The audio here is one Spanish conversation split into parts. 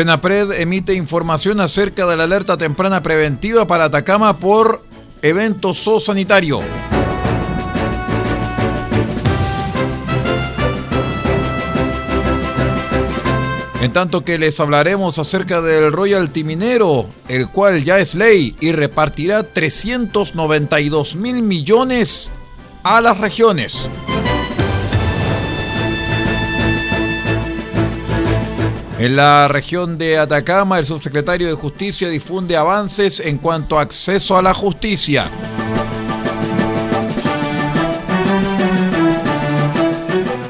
Senapred emite información acerca de la alerta temprana preventiva para Atacama por evento zoosanitario. En tanto que les hablaremos acerca del royalty minero, el cual ya es ley y repartirá 392 mil millones a las regiones. En la región de Atacama, el subsecretario de Justicia difunde avances en cuanto a acceso a la justicia.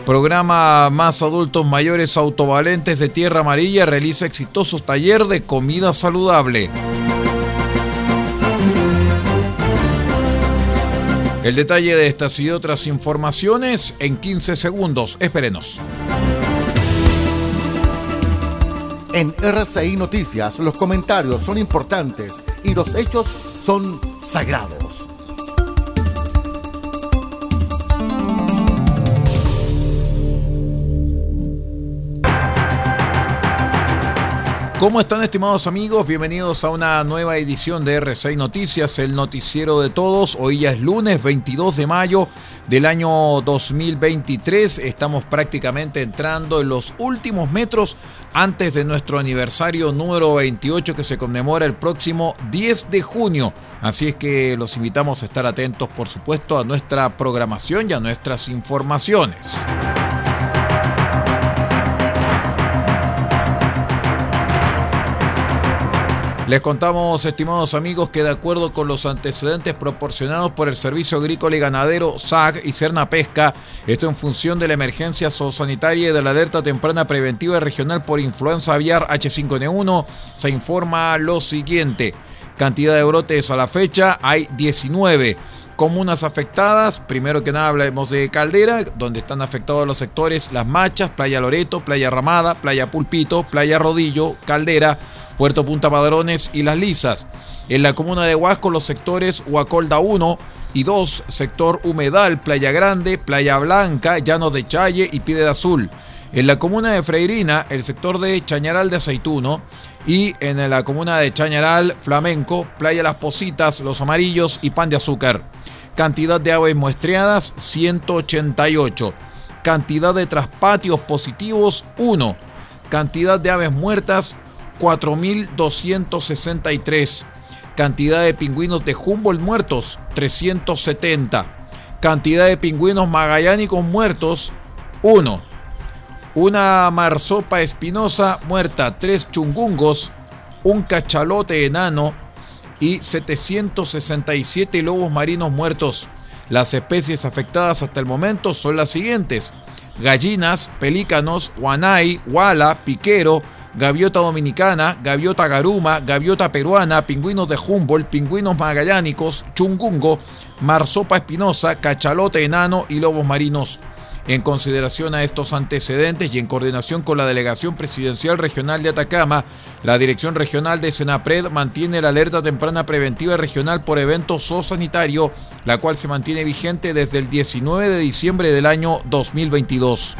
Programa Más Adultos Mayores Autovalentes de Tierra Amarilla realiza exitosos taller de comida saludable. El detalle de estas y otras informaciones en 15 segundos. Espérenos. En RCI Noticias los comentarios son importantes y los hechos son sagrados. ¿Cómo están estimados amigos? Bienvenidos a una nueva edición de R6 Noticias, el noticiero de todos. Hoy ya es lunes 22 de mayo del año 2023. Estamos prácticamente entrando en los últimos metros antes de nuestro aniversario número 28 que se conmemora el próximo 10 de junio. Así es que los invitamos a estar atentos, por supuesto, a nuestra programación y a nuestras informaciones. Les contamos, estimados amigos, que de acuerdo con los antecedentes proporcionados por el Servicio Agrícola y Ganadero, SAG y Cerna Pesca, esto en función de la emergencia zoosanitaria y de la alerta temprana preventiva regional por influenza aviar H5N1, se informa lo siguiente. Cantidad de brotes a la fecha, hay 19 comunas afectadas. Primero que nada hablemos de Caldera, donde están afectados los sectores Las Machas, Playa Loreto, Playa Ramada, Playa Pulpito, Playa Rodillo, Caldera, Puerto Punta Padrones y Las Lisas. En la comuna de Huasco, los sectores Huacolda 1 y 2, sector Humedal, Playa Grande, Playa Blanca, Llanos de Challe y Piedra Azul. En la comuna de Freirina, el sector de Chañaral de Aceituno. Y en la comuna de Chañaral, Flamenco, Playa Las Positas, Los Amarillos y Pan de Azúcar. Cantidad de aves muestreadas, 188. Cantidad de traspatios positivos, 1. Cantidad de aves muertas, 4.263. Cantidad de pingüinos de Humboldt muertos, 370. Cantidad de pingüinos magallánicos muertos, 1. Una marsopa espinosa muerta, 3 chungungos, un cachalote enano y 767 lobos marinos muertos. Las especies afectadas hasta el momento son las siguientes. Gallinas, pelícanos, guanay, guala, piquero, gaviota dominicana, gaviota garuma, gaviota peruana, pingüinos de Humboldt, pingüinos magallánicos, chungungo, marsopa espinosa, cachalote enano y lobos marinos. En consideración a estos antecedentes y en coordinación con la Delegación Presidencial Regional de Atacama, la Dirección Regional de Senapred mantiene la alerta temprana preventiva regional por evento zoosanitario, la cual se mantiene vigente desde el 19 de diciembre del año 2022.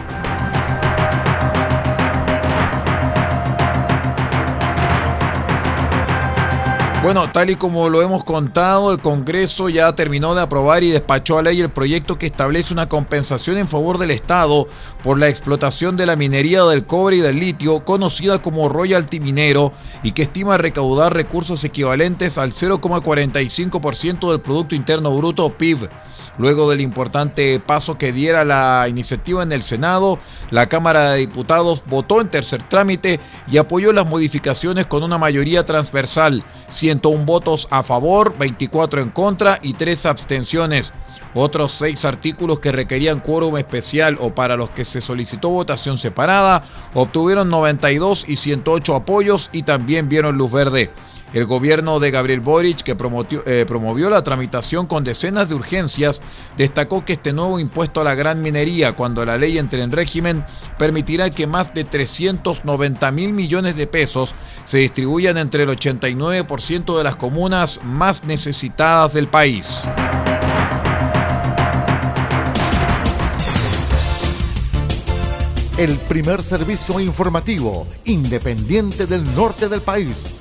Bueno, tal y como lo hemos contado, el Congreso ya terminó de aprobar y despachó a ley el proyecto que establece una compensación en favor del Estado por la explotación de la minería del cobre y del litio, conocida como royalty minero, y que estima recaudar recursos equivalentes al 0,45% del Producto Interno Bruto PIB. Luego del importante paso que diera la iniciativa en el Senado, la Cámara de Diputados votó en tercer trámite y apoyó las modificaciones con una mayoría transversal, 101 votos a favor, 24 en contra y 3 abstenciones. Otros seis artículos que requerían quórum especial o para los que se solicitó votación separada obtuvieron 92 y 108 apoyos y también vieron luz verde. El gobierno de Gabriel Boric, que eh, promovió la tramitación con decenas de urgencias, destacó que este nuevo impuesto a la gran minería, cuando la ley entre en régimen, permitirá que más de 390 mil millones de pesos se distribuyan entre el 89% de las comunas más necesitadas del país. El primer servicio informativo independiente del norte del país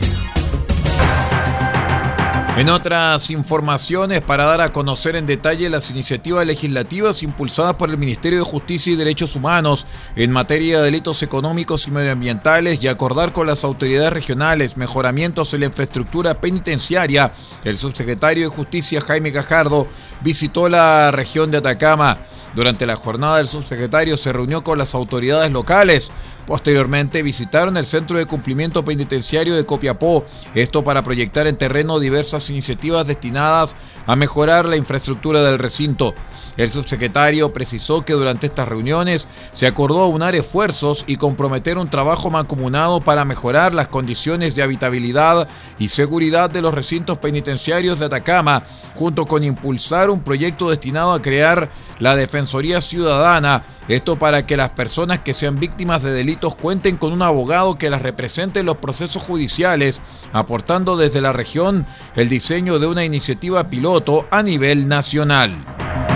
En otras informaciones, para dar a conocer en detalle las iniciativas legislativas impulsadas por el Ministerio de Justicia y Derechos Humanos en materia de delitos económicos y medioambientales y acordar con las autoridades regionales mejoramientos en la infraestructura penitenciaria, el subsecretario de Justicia Jaime Gajardo visitó la región de Atacama. Durante la jornada el subsecretario se reunió con las autoridades locales. Posteriormente visitaron el Centro de Cumplimiento Penitenciario de Copiapó, esto para proyectar en terreno diversas iniciativas destinadas a mejorar la infraestructura del recinto. El subsecretario precisó que durante estas reuniones se acordó unar esfuerzos y comprometer un trabajo mancomunado para mejorar las condiciones de habitabilidad y seguridad de los recintos penitenciarios de Atacama, junto con impulsar un proyecto destinado a crear la Ciudadana, esto para que las personas que sean víctimas de delitos cuenten con un abogado que las represente en los procesos judiciales, aportando desde la región el diseño de una iniciativa piloto a nivel nacional.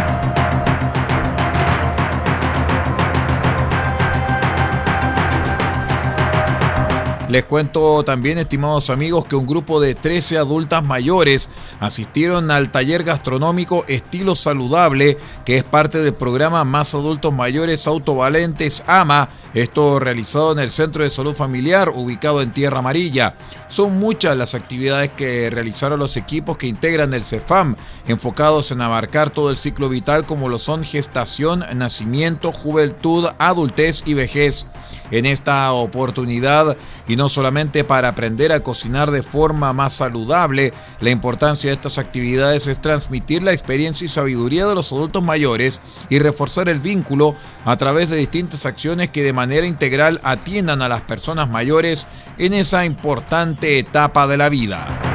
Les cuento también, estimados amigos, que un grupo de 13 adultas mayores asistieron al taller gastronómico Estilo Saludable, que es parte del programa Más Adultos Mayores Autovalentes AMA, esto realizado en el Centro de Salud Familiar, ubicado en Tierra Amarilla. Son muchas las actividades que realizaron los equipos que integran el CEFAM, enfocados en abarcar todo el ciclo vital como lo son gestación, nacimiento, juventud, adultez y vejez en esta oportunidad y no solamente para aprender a cocinar de forma más saludable, la importancia de estas actividades es transmitir la experiencia y sabiduría de los adultos mayores y reforzar el vínculo a través de distintas acciones que de manera integral atiendan a las personas mayores en esa importante etapa de la vida.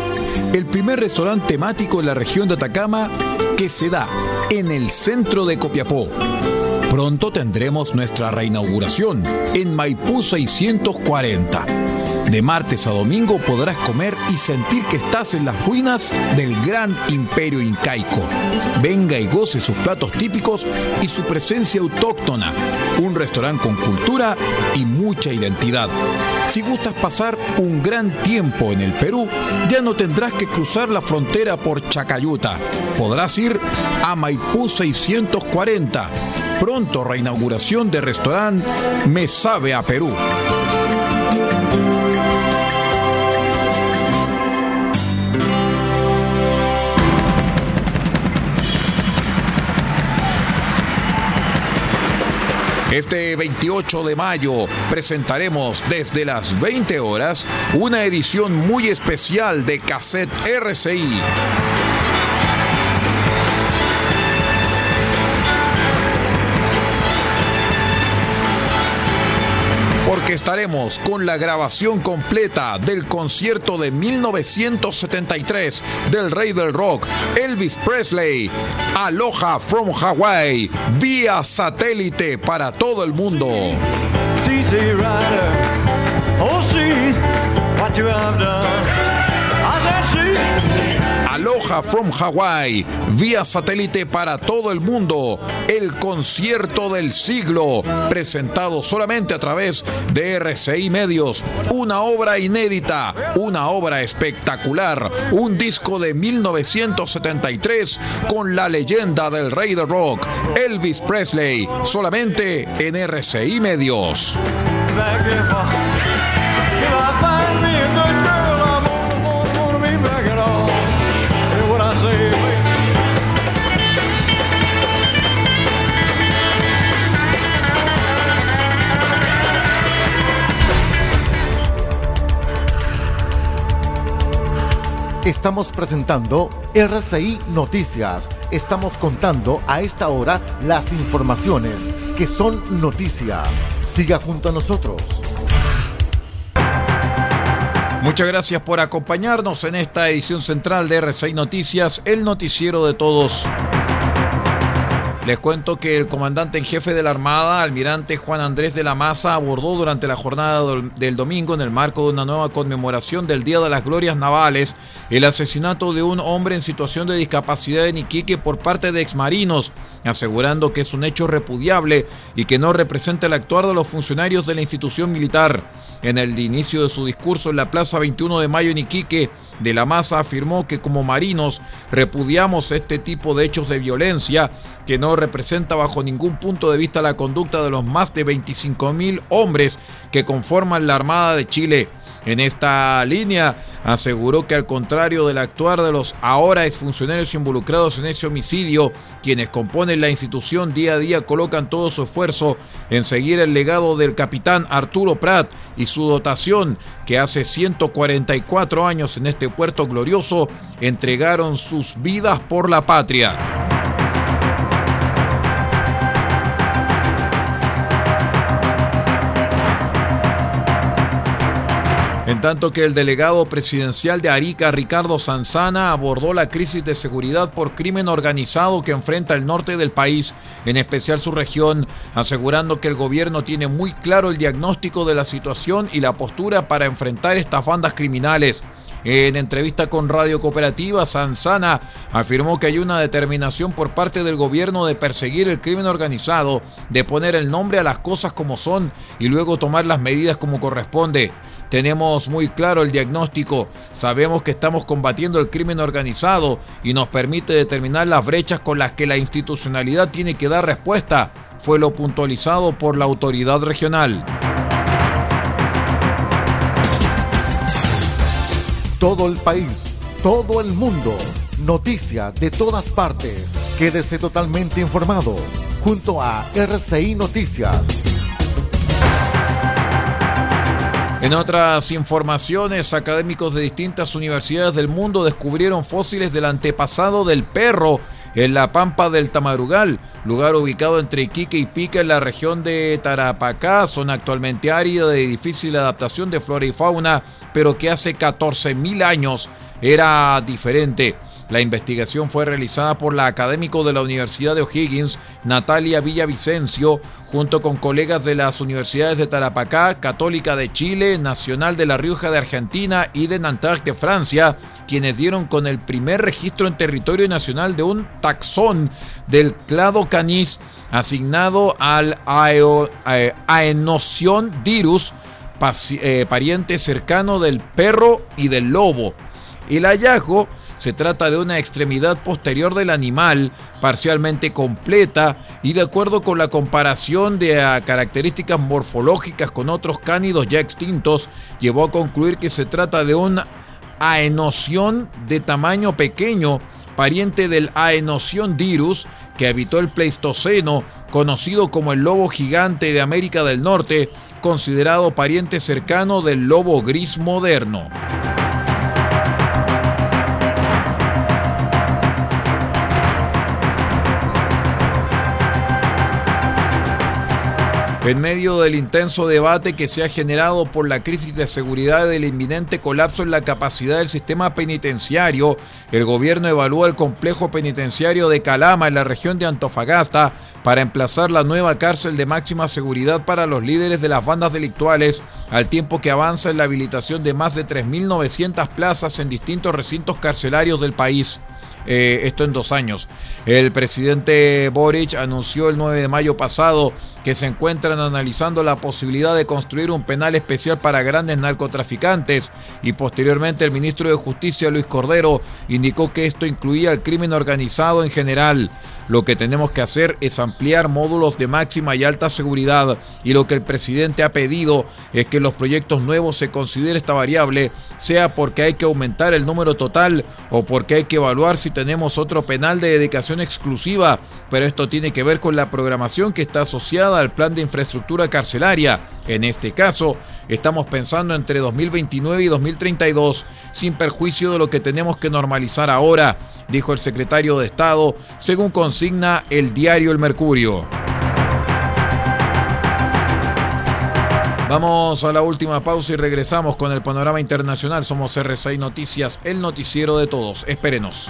el primer restaurante temático en la región de Atacama que se da en el centro de Copiapó. Pronto tendremos nuestra reinauguración en Maipú 640. De martes a domingo podrás comer y sentir que estás en las ruinas del gran imperio incaico. Venga y goce sus platos típicos y su presencia autóctona. Un restaurante con cultura y mucha identidad. Si gustas pasar un gran tiempo en el Perú, ya no tendrás que cruzar la frontera por Chacayuta. Podrás ir a Maipú 640. Pronto reinauguración de restaurante Me Sabe a Perú. Este 28 de mayo presentaremos desde las 20 horas una edición muy especial de Cassette RCI. Estaremos con la grabación completa del concierto de 1973 del rey del rock, Elvis Presley, Aloha from Hawaii, vía satélite para todo el mundo. Aloha from Hawaii, vía satélite para todo el mundo, el concierto del siglo, presentado solamente a través de RCI Medios, una obra inédita, una obra espectacular, un disco de 1973 con la leyenda del rey del rock, Elvis Presley, solamente en RCI Medios. Estamos presentando RCI Noticias. Estamos contando a esta hora las informaciones que son noticia. Siga junto a nosotros. Muchas gracias por acompañarnos en esta edición central de RCI Noticias, el noticiero de todos. Les cuento que el comandante en jefe de la Armada, almirante Juan Andrés de la Maza, abordó durante la jornada del domingo, en el marco de una nueva conmemoración del Día de las Glorias Navales, el asesinato de un hombre en situación de discapacidad en Iquique por parte de exmarinos, asegurando que es un hecho repudiable y que no representa el actuar de los funcionarios de la institución militar. En el inicio de su discurso en la Plaza 21 de Mayo en Iquique, de la Maza afirmó que como marinos repudiamos este tipo de hechos de violencia que no representa bajo ningún punto de vista la conducta de los más de 25.000 hombres que conforman la Armada de Chile. En esta línea aseguró que al contrario del actuar de los ahora exfuncionarios involucrados en ese homicidio, quienes componen la institución día a día colocan todo su esfuerzo en seguir el legado del capitán Arturo Prat y su dotación, que hace 144 años en este puerto glorioso entregaron sus vidas por la patria. Tanto que el delegado presidencial de Arica, Ricardo Sanzana, abordó la crisis de seguridad por crimen organizado que enfrenta el norte del país, en especial su región, asegurando que el gobierno tiene muy claro el diagnóstico de la situación y la postura para enfrentar estas bandas criminales. En entrevista con Radio Cooperativa, Sanzana afirmó que hay una determinación por parte del gobierno de perseguir el crimen organizado, de poner el nombre a las cosas como son y luego tomar las medidas como corresponde. Tenemos muy claro el diagnóstico, sabemos que estamos combatiendo el crimen organizado y nos permite determinar las brechas con las que la institucionalidad tiene que dar respuesta, fue lo puntualizado por la autoridad regional. Todo el país, todo el mundo, noticias de todas partes. Quédese totalmente informado junto a RCI Noticias. En otras informaciones, académicos de distintas universidades del mundo descubrieron fósiles del antepasado del perro en la Pampa del Tamarugal, lugar ubicado entre Iquique y Pica en la región de Tarapacá, zona actualmente árida de difícil adaptación de flora y fauna, pero que hace 14.000 años era diferente. La investigación fue realizada por la académico de la Universidad de O'Higgins, Natalia Villavicencio, junto con colegas de las universidades de Tarapacá, Católica de Chile, Nacional de La Rioja de Argentina y de Nanterre de Francia, quienes dieron con el primer registro en territorio nacional de un taxón del clado canis asignado al eh, Aenoción dirus, eh, pariente cercano del perro y del lobo. El hallazgo se trata de una extremidad posterior del animal, parcialmente completa y de acuerdo con la comparación de ah, características morfológicas con otros cánidos ya extintos, llevó a concluir que se trata de un aenoción de tamaño pequeño, pariente del aenoción dirus, que habitó el Pleistoceno, conocido como el lobo gigante de América del Norte, considerado pariente cercano del lobo gris moderno. En medio del intenso debate que se ha generado por la crisis de seguridad del inminente colapso en la capacidad del sistema penitenciario, el gobierno evalúa el complejo penitenciario de Calama en la región de Antofagasta para emplazar la nueva cárcel de máxima seguridad para los líderes de las bandas delictuales, al tiempo que avanza en la habilitación de más de 3.900 plazas en distintos recintos carcelarios del país. Eh, esto en dos años. El presidente Boric anunció el 9 de mayo pasado que se encuentran analizando la posibilidad de construir un penal especial para grandes narcotraficantes. Y posteriormente el ministro de Justicia Luis Cordero indicó que esto incluía el crimen organizado en general. Lo que tenemos que hacer es ampliar módulos de máxima y alta seguridad. Y lo que el presidente ha pedido es que en los proyectos nuevos se considere esta variable, sea porque hay que aumentar el número total o porque hay que evaluar si tenemos otro penal de dedicación exclusiva, pero esto tiene que ver con la programación que está asociada al plan de infraestructura carcelaria. En este caso, estamos pensando entre 2029 y 2032, sin perjuicio de lo que tenemos que normalizar ahora, dijo el secretario de Estado, según consigna el diario El Mercurio. Vamos a la última pausa y regresamos con el panorama internacional. Somos R6 Noticias, el noticiero de todos. Espérenos.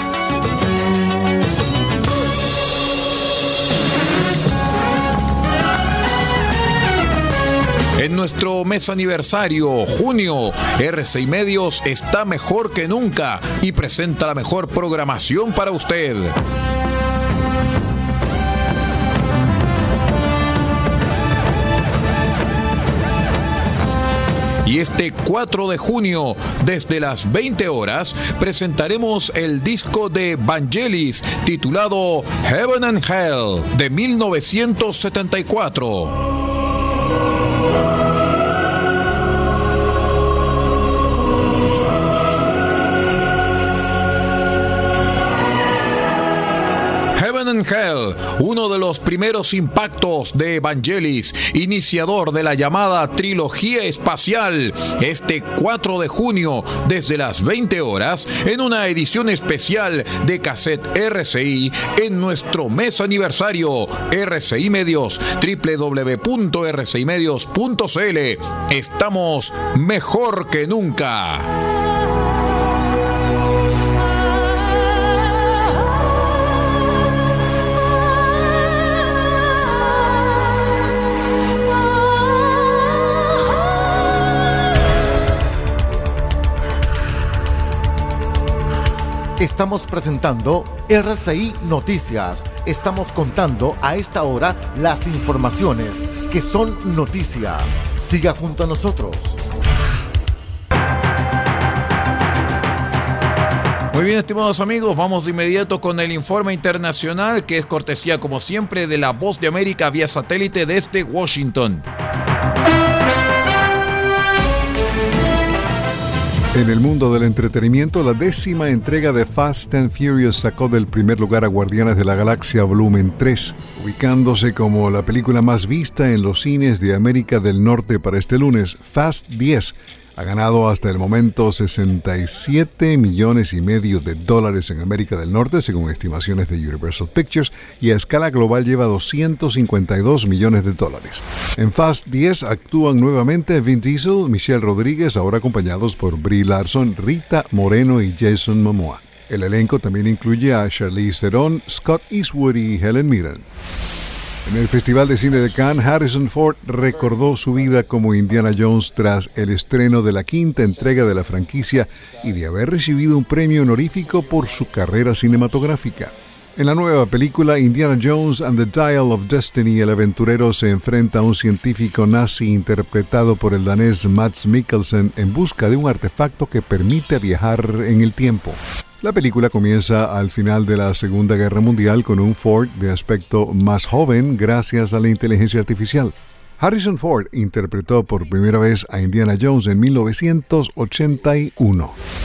En nuestro mes aniversario, junio, RCI Medios está mejor que nunca y presenta la mejor programación para usted. Y este 4 de junio, desde las 20 horas, presentaremos el disco de Vangelis titulado Heaven and Hell de 1974. Uno de los primeros impactos de Evangelis, iniciador de la llamada trilogía espacial, este 4 de junio desde las 20 horas en una edición especial de cassette RCI en nuestro mes aniversario RCI Medios www.rcimedios.cl. Estamos mejor que nunca. Estamos presentando RCI Noticias. Estamos contando a esta hora las informaciones que son noticia. Siga junto a nosotros. Muy bien, estimados amigos, vamos de inmediato con el informe internacional que es cortesía como siempre de la Voz de América vía satélite desde Washington. En el mundo del entretenimiento, la décima entrega de Fast and Furious sacó del primer lugar a Guardianes de la Galaxia Volumen 3, ubicándose como la película más vista en los cines de América del Norte para este lunes. Fast 10 ha ganado hasta el momento 67 millones y medio de dólares en América del Norte, según estimaciones de Universal Pictures, y a escala global lleva 252 millones de dólares. En Fast 10 actúan nuevamente Vin Diesel, Michelle Rodríguez, ahora acompañados por Brie Larson, Rita Moreno y Jason Momoa. El elenco también incluye a Charlize Theron, Scott Eastwood y Helen Mirren. En el Festival de Cine de Cannes, Harrison Ford recordó su vida como Indiana Jones tras el estreno de la quinta entrega de la franquicia y de haber recibido un premio honorífico por su carrera cinematográfica. En la nueva película Indiana Jones and the Dial of Destiny, el aventurero se enfrenta a un científico nazi interpretado por el danés Mads Mikkelsen en busca de un artefacto que permite viajar en el tiempo. La película comienza al final de la Segunda Guerra Mundial con un Ford de aspecto más joven gracias a la inteligencia artificial. Harrison Ford interpretó por primera vez a Indiana Jones en 1981.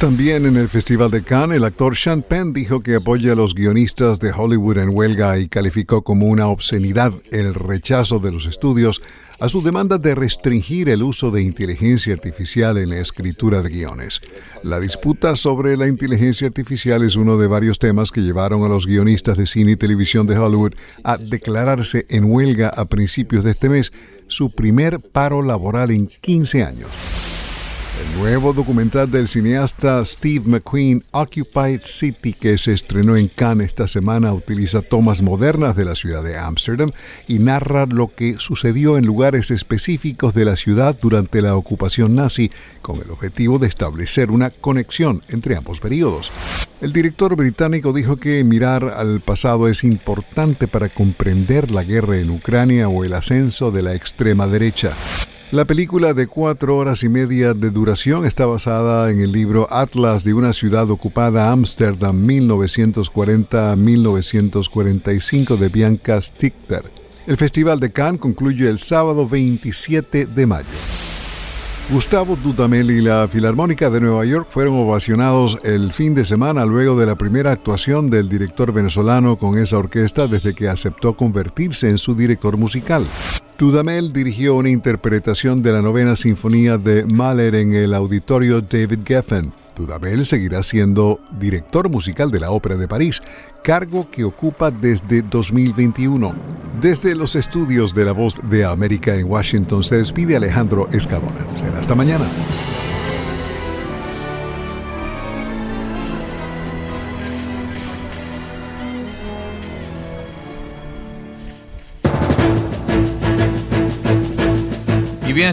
También en el Festival de Cannes, el actor Sean Penn dijo que apoya a los guionistas de Hollywood en huelga y calificó como una obscenidad el rechazo de los estudios a su demanda de restringir el uso de inteligencia artificial en la escritura de guiones. La disputa sobre la inteligencia artificial es uno de varios temas que llevaron a los guionistas de cine y televisión de Hollywood a declararse en huelga a principios de este mes, su primer paro laboral en 15 años. El nuevo documental del cineasta Steve McQueen, Occupied City, que se estrenó en Cannes esta semana, utiliza tomas modernas de la ciudad de Ámsterdam y narra lo que sucedió en lugares específicos de la ciudad durante la ocupación nazi, con el objetivo de establecer una conexión entre ambos periodos. El director británico dijo que mirar al pasado es importante para comprender la guerra en Ucrania o el ascenso de la extrema derecha. La película de cuatro horas y media de duración está basada en el libro Atlas de una ciudad ocupada Ámsterdam 1940-1945 de Bianca Stichter. El Festival de Cannes concluye el sábado 27 de mayo. Gustavo Dudamel y la Filarmónica de Nueva York fueron ovacionados el fin de semana luego de la primera actuación del director venezolano con esa orquesta desde que aceptó convertirse en su director musical. Dudamel dirigió una interpretación de la novena sinfonía de Mahler en el auditorio David Geffen. Dudamel seguirá siendo director musical de la Ópera de París, cargo que ocupa desde 2021. Desde los estudios de La Voz de América en Washington se despide Alejandro Escalona. Será hasta mañana.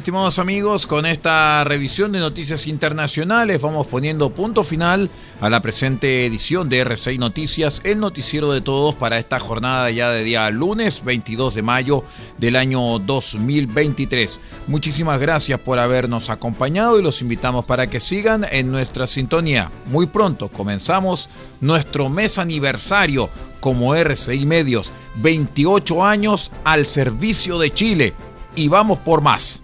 Estimados amigos, con esta revisión de noticias internacionales vamos poniendo punto final a la presente edición de R6 Noticias, el noticiero de todos para esta jornada ya de día lunes 22 de mayo del año 2023. Muchísimas gracias por habernos acompañado y los invitamos para que sigan en nuestra sintonía. Muy pronto comenzamos nuestro mes aniversario como RCI Medios, 28 años al servicio de Chile y vamos por más.